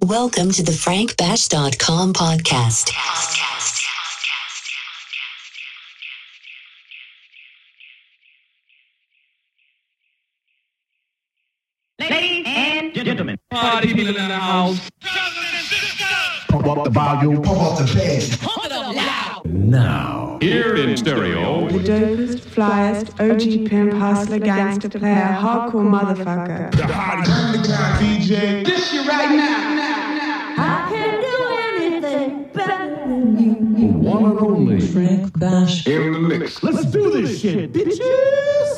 Welcome to the frankbash.com podcast. Ladies and gentlemen, Party people in the house. Pump up the volume, pump up the bass. Now, here in stereo, The dopest, flyest, OG pimp, hustler, gangster player, hardcore motherfucker. The hottest underground DJ. This you right now. I can do anything better than you. one and only. Frank Bash. In the mix. Let's do this shit, bitches.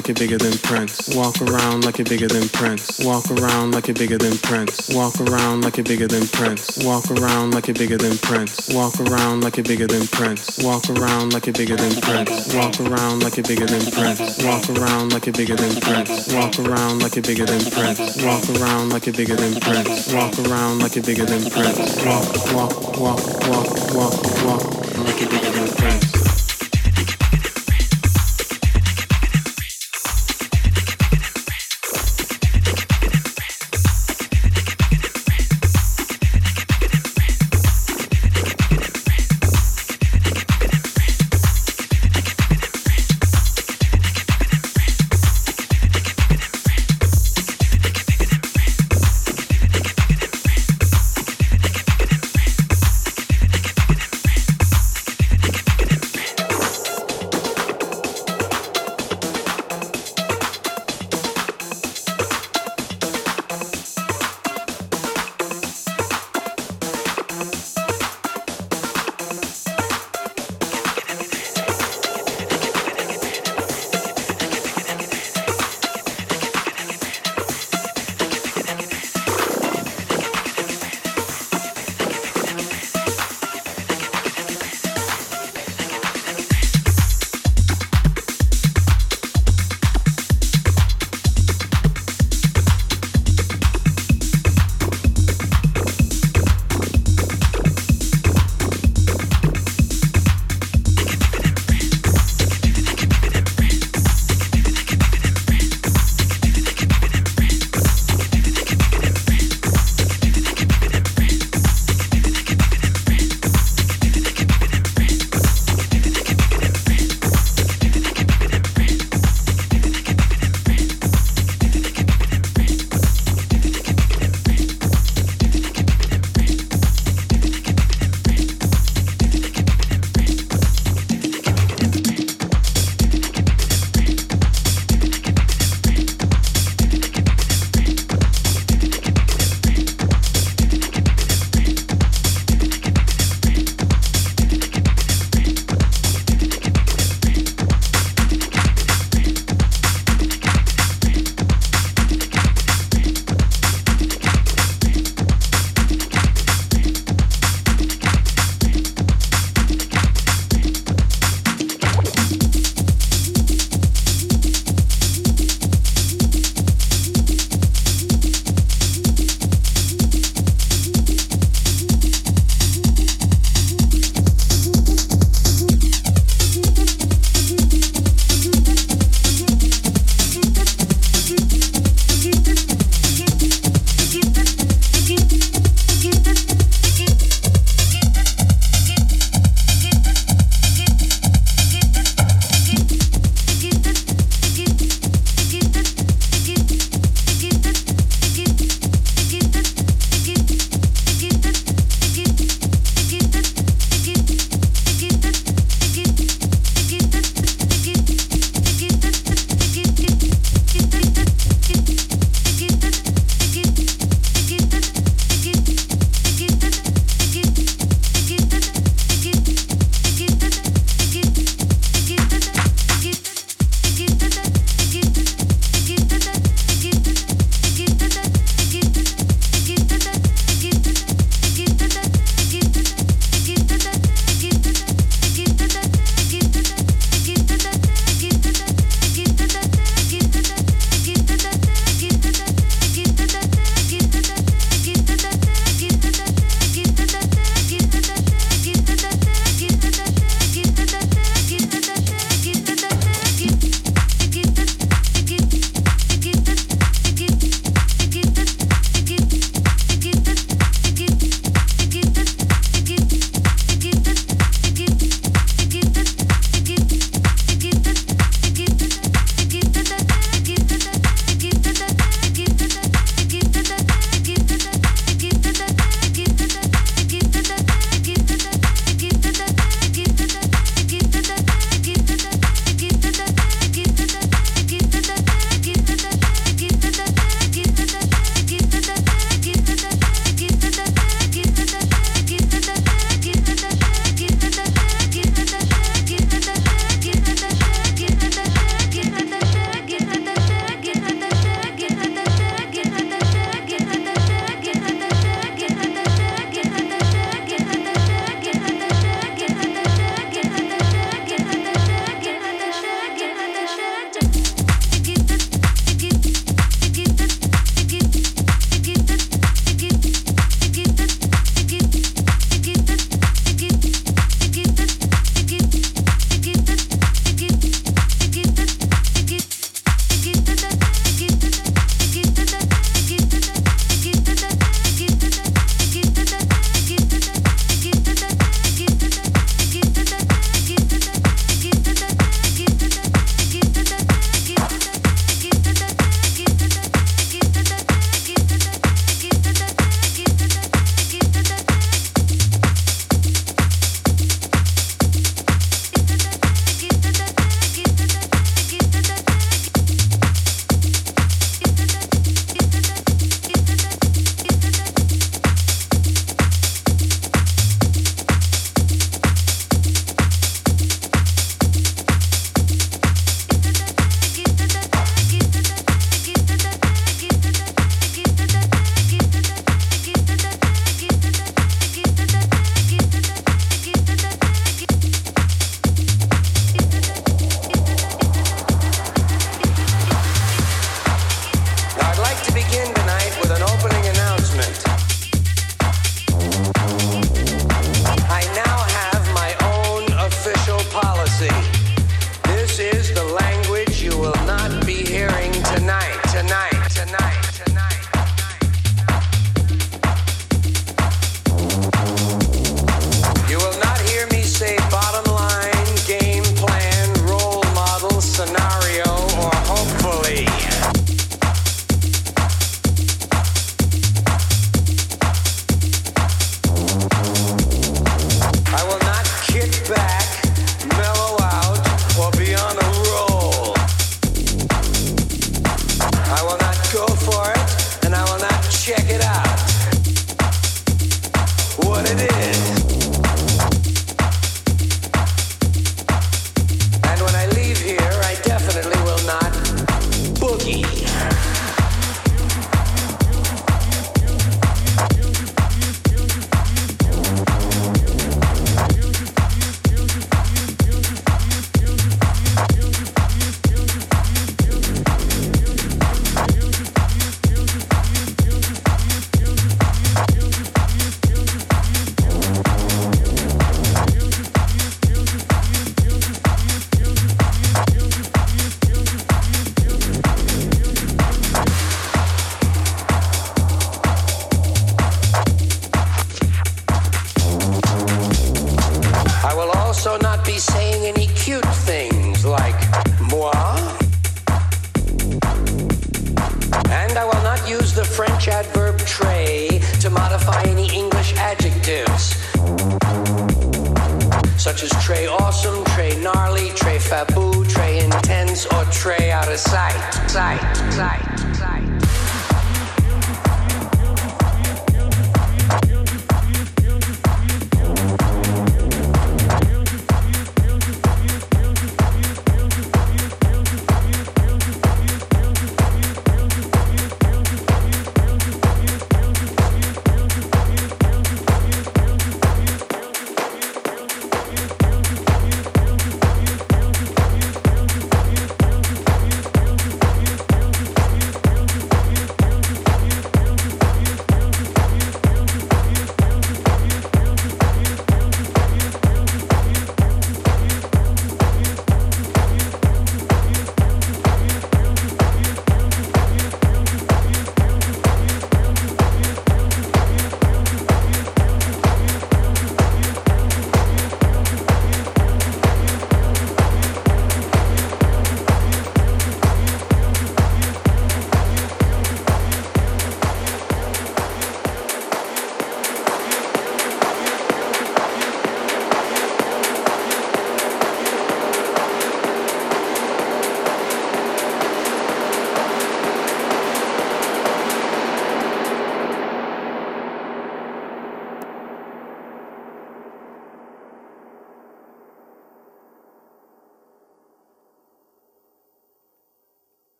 you're bigger than Prince. Walk around like you're bigger than Prince. Walk around like you're bigger than Prince. Walk around like you're bigger than Prince. Walk around like you're bigger than Prince. Walk around like you're bigger than Prince. Walk around like you're bigger than Prince. Walk around like you're bigger than Prince. Walk around like you're bigger than Prince. Walk around like you're bigger than Prince. Walk, walk, walk, walk, walk, walk like you're bigger than Prince.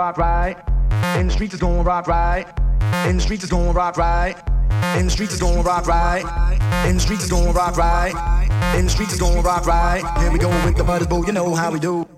Rock right. In the streets is gonna rock right. In the streets is gonna rock right. In the streets is gonna rock right. In the streets is gonna rock right. In the streets is gonna rock right. Here we go with the butters, boo. You know how we do.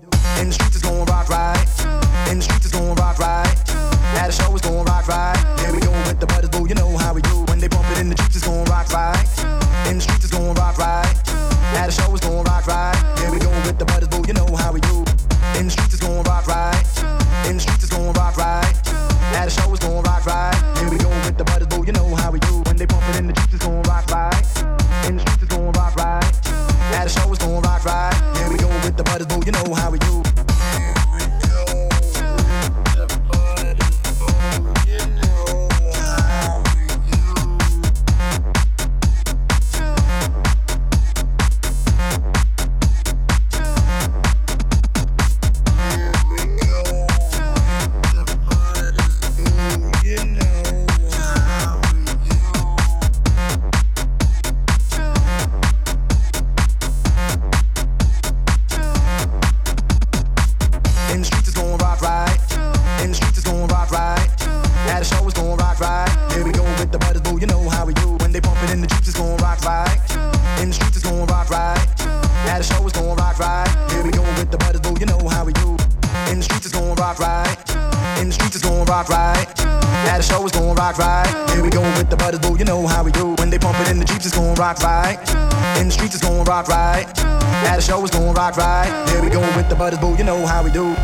Streets rock right. At the show it's gonna rock right. Here we go with the butters, boo. You know how we do.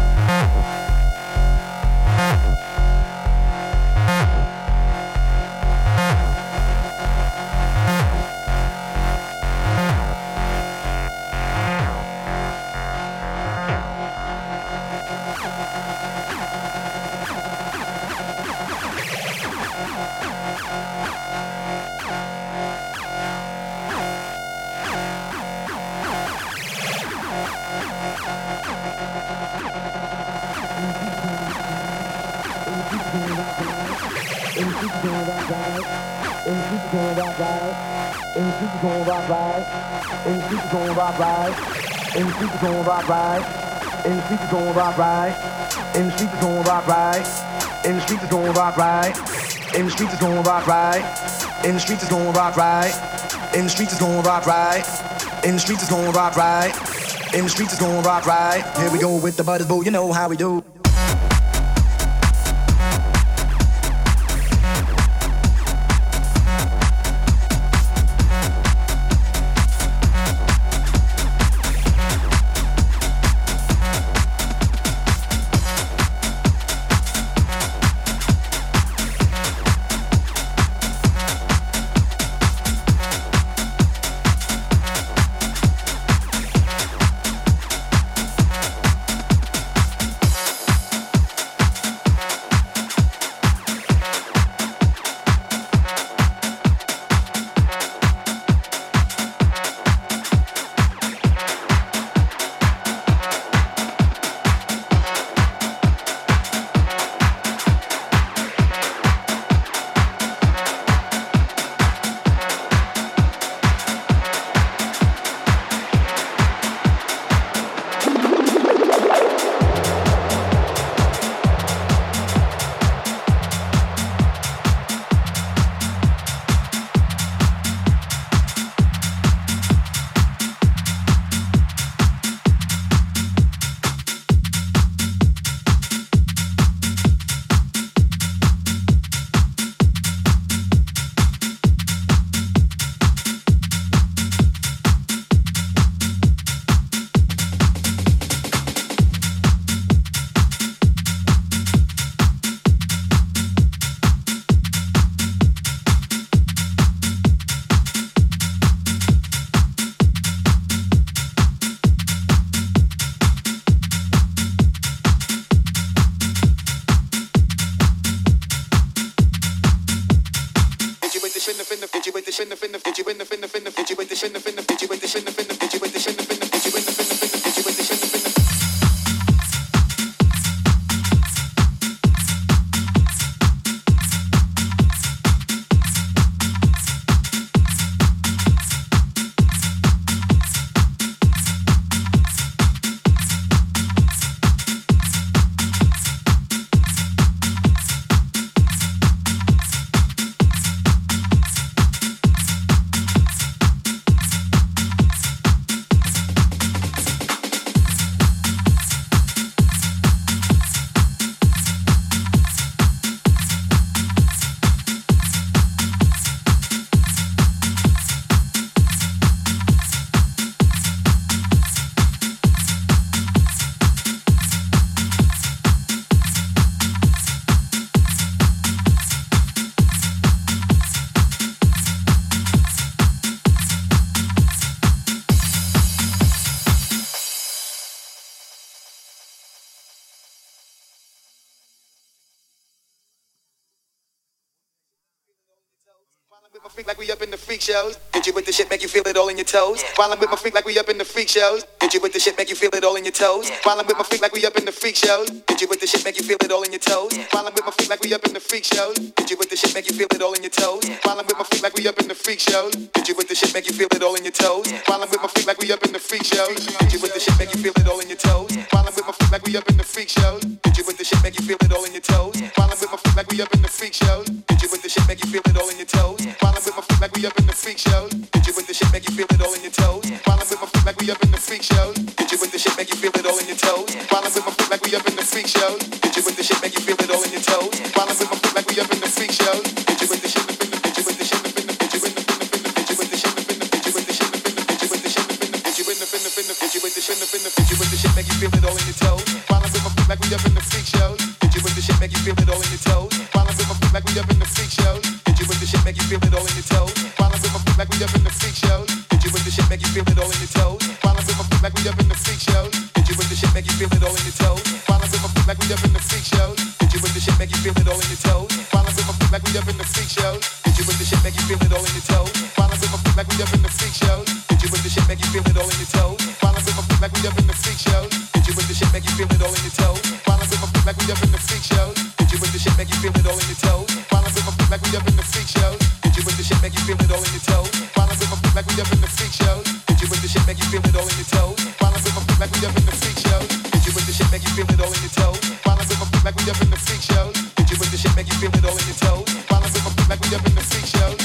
In the streets gonna rock right. In the streets gonna rock right. In the streets gonna rock right. In the streets gonna rock right. In the streets gonna rock right. In the streets gonna rock right. In the streets gonna rock right. In the streets gonna rock right. In the streets gonna rock right. In the streets gonna rock right. Here we go with the butters, boo. You know how we do. Feel it all in your toes. While I'm with my freak like we up in the freak shows. Hit you with the shit, make you feel it all in your toes. While I'm with my freak like we up in the freak shows. Hit you with the shit, make you feel it all in your toes. While I'm with my freak like we up in the freak shows. Hit you with the shit, make you feel it all in your toes. While I'm with my freak like we up in the freak shows. Hit you with the shit, make you feel it all in your toes. While I'm with my freak like we up in the freak shows. Hit you with the shit, make you feel it all in your toes. While I'm with my freak like we up in the freak shows. Hit you with the shit, make you feel it all in your toes. While I'm with my freak like we up in the freak shows. Hit you with the shit, make you feel it all in your toes. While I'm with my freak like we up in the freak shows. Hit you with the shit, make you feel it all in your toes. While I'm with my freak like we up in the freak shows. Hit you with the shit, make you feel it all in your toes. While I'm with my freak like we up in the freak shows. Hit you with the shit, make you feel it all in your toes. While I'm with my freak like we up in the freak shows. Hit you with the shit, hit you with the shit, hit you with the shit, hit you with the shit, hit you with the shit, hit you with the shit, hit you with the shit, hit you with the shit, hit you with the shit, make you feel it all in your toes. While I'm with my freak like we up in the freak shows. Hit you with the shit, make you feel it all in your toes. While I'm with my freak like we up in the freak shows. Hit you with the shit, make you feel it all in your toes. While I'm with my freak like we up in the make you feel it all in your toes. While I'm my like we up in the freak shows. Hit you the shit, make you feel it all in your toes. While I'm my like we up in the freak shows. Hit you the shit, make you feel it all in your toes. While I'm my like we up in the freak shows. Hit you the shit, make you feel it all in your toes. While I'm my like we up in the freak shows. Hit you the shit, make you feel it all in your toes. While I'm my like we up in the freak shows. Hit you the shit, make you feel it all in your toes. While I'm my like we up in the freak shows. Hit you the shit, make you feel it all in your toes. While I'm my like we up in the freak shows. Hit you the shit, make you feel it all in your toes. Like we up in the freak shows. Hit you with the shit, make you feel it all in your toes. Like we up in the freak shows. Hit you with the shit, make you feel it all in your toes. My like we up in the you the shit, make you feel it all in your toes. Like we up in the freak shows.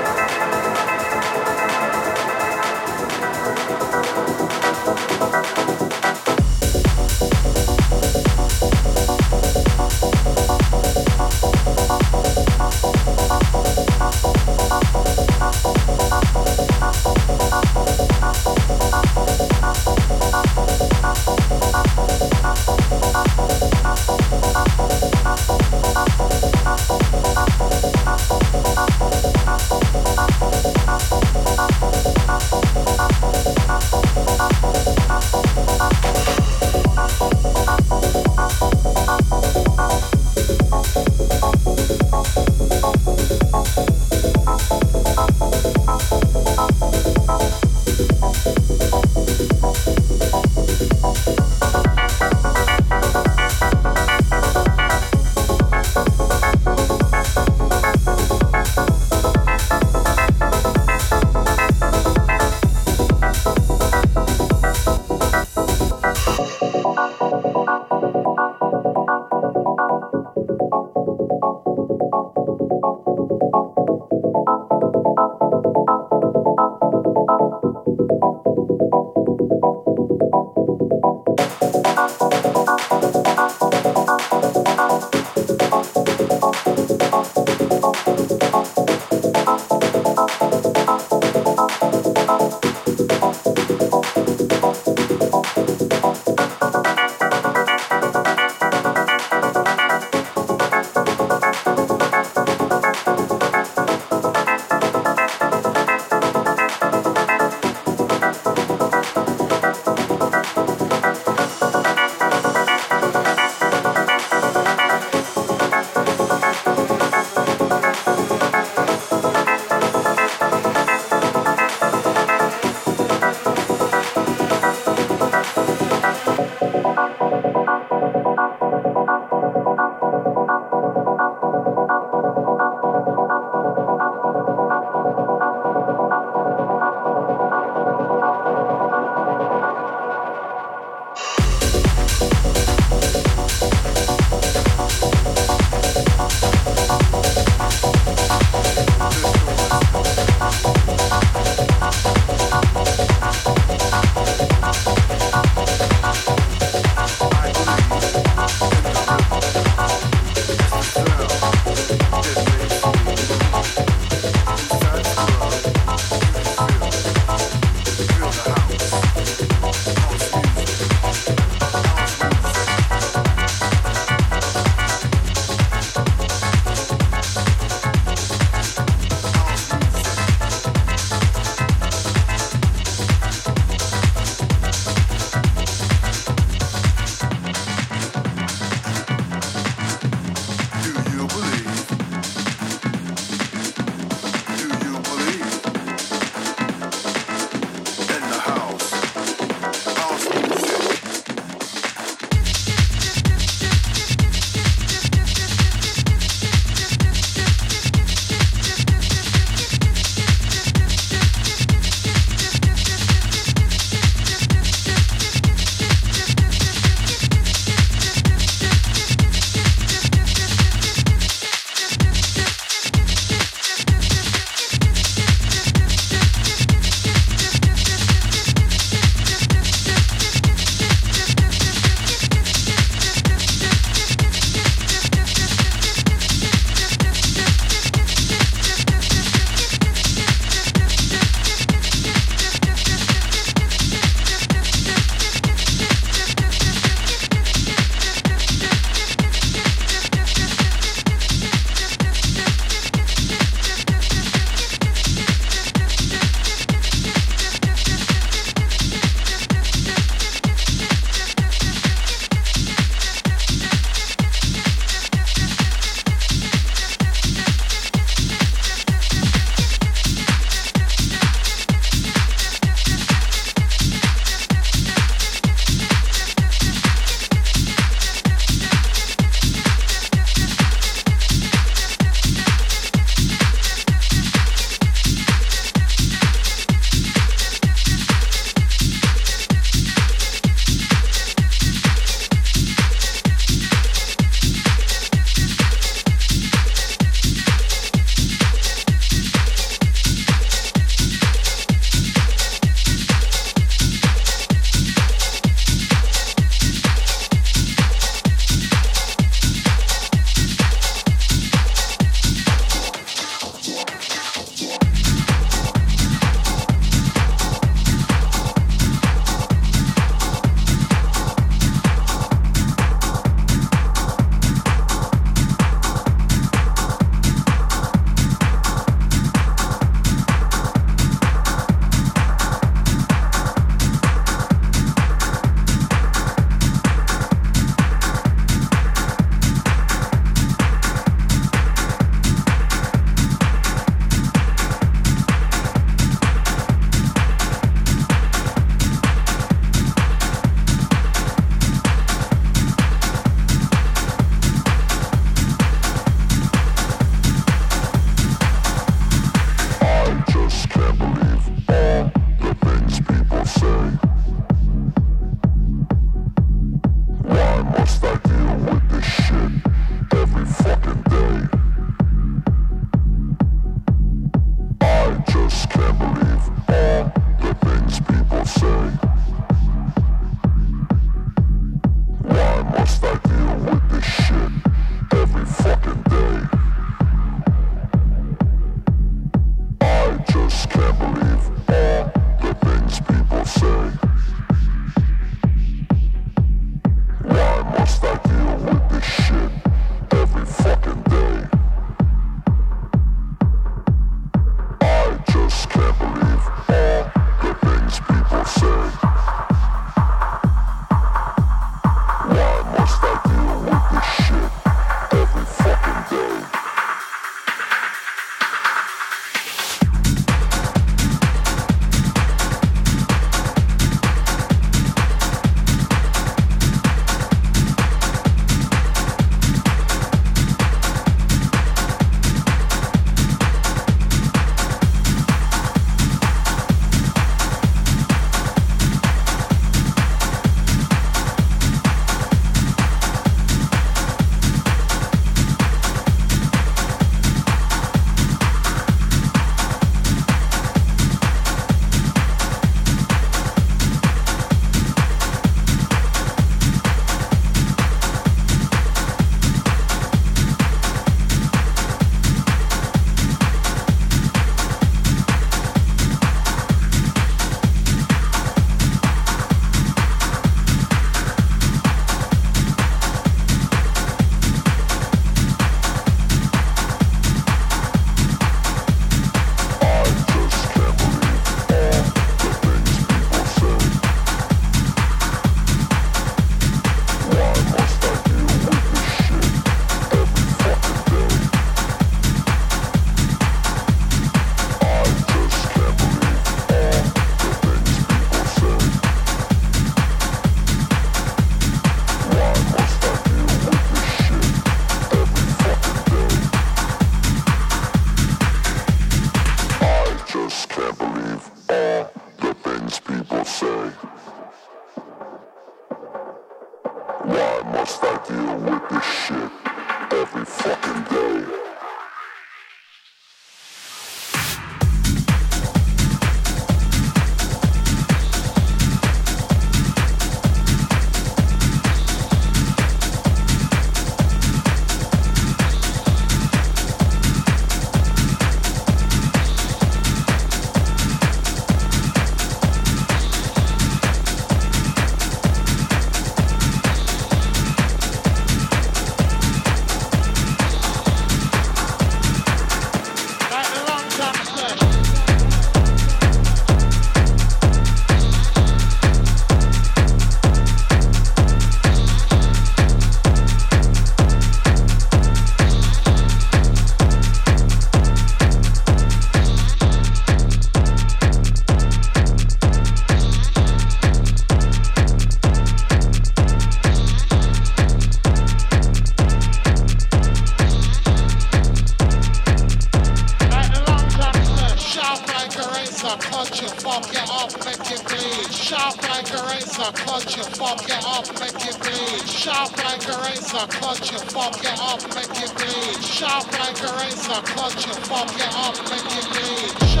razor, cut your fucking up, make it bleed. Sharp like a razor, cut your fucking up, make it bleed.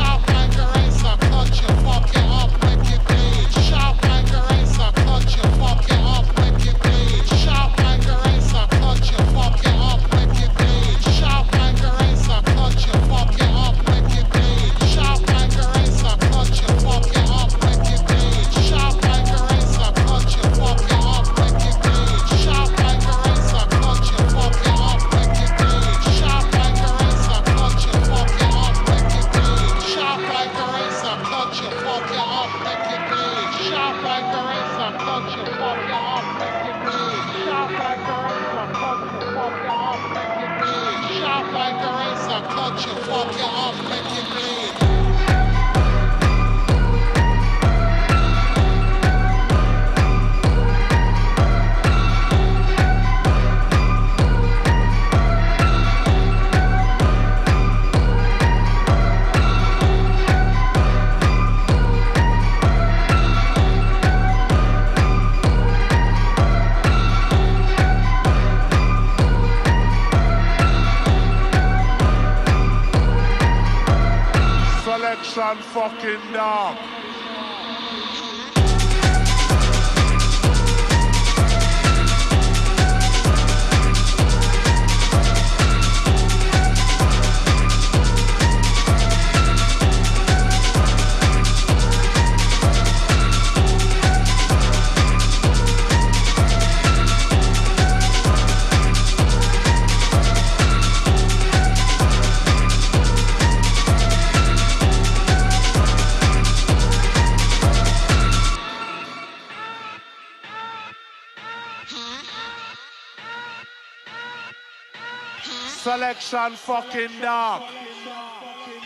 Selection fucking dark.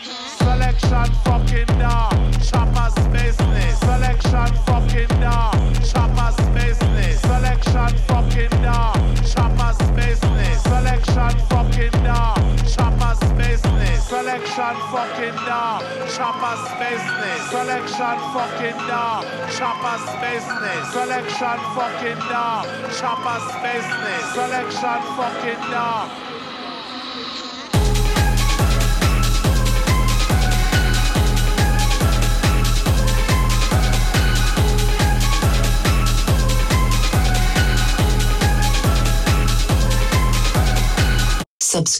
Selection fucking dark. Chopper's business. Selection fucking dark. Chopper's business. Selection fucking dark. Chopper's business. Selection fucking dark. Chopper's business. Selection fucking dark. Chopper's business. Selection fucking dark. Chopper's business. Selection fucking dark. Chopper's business. Selection fucking dark.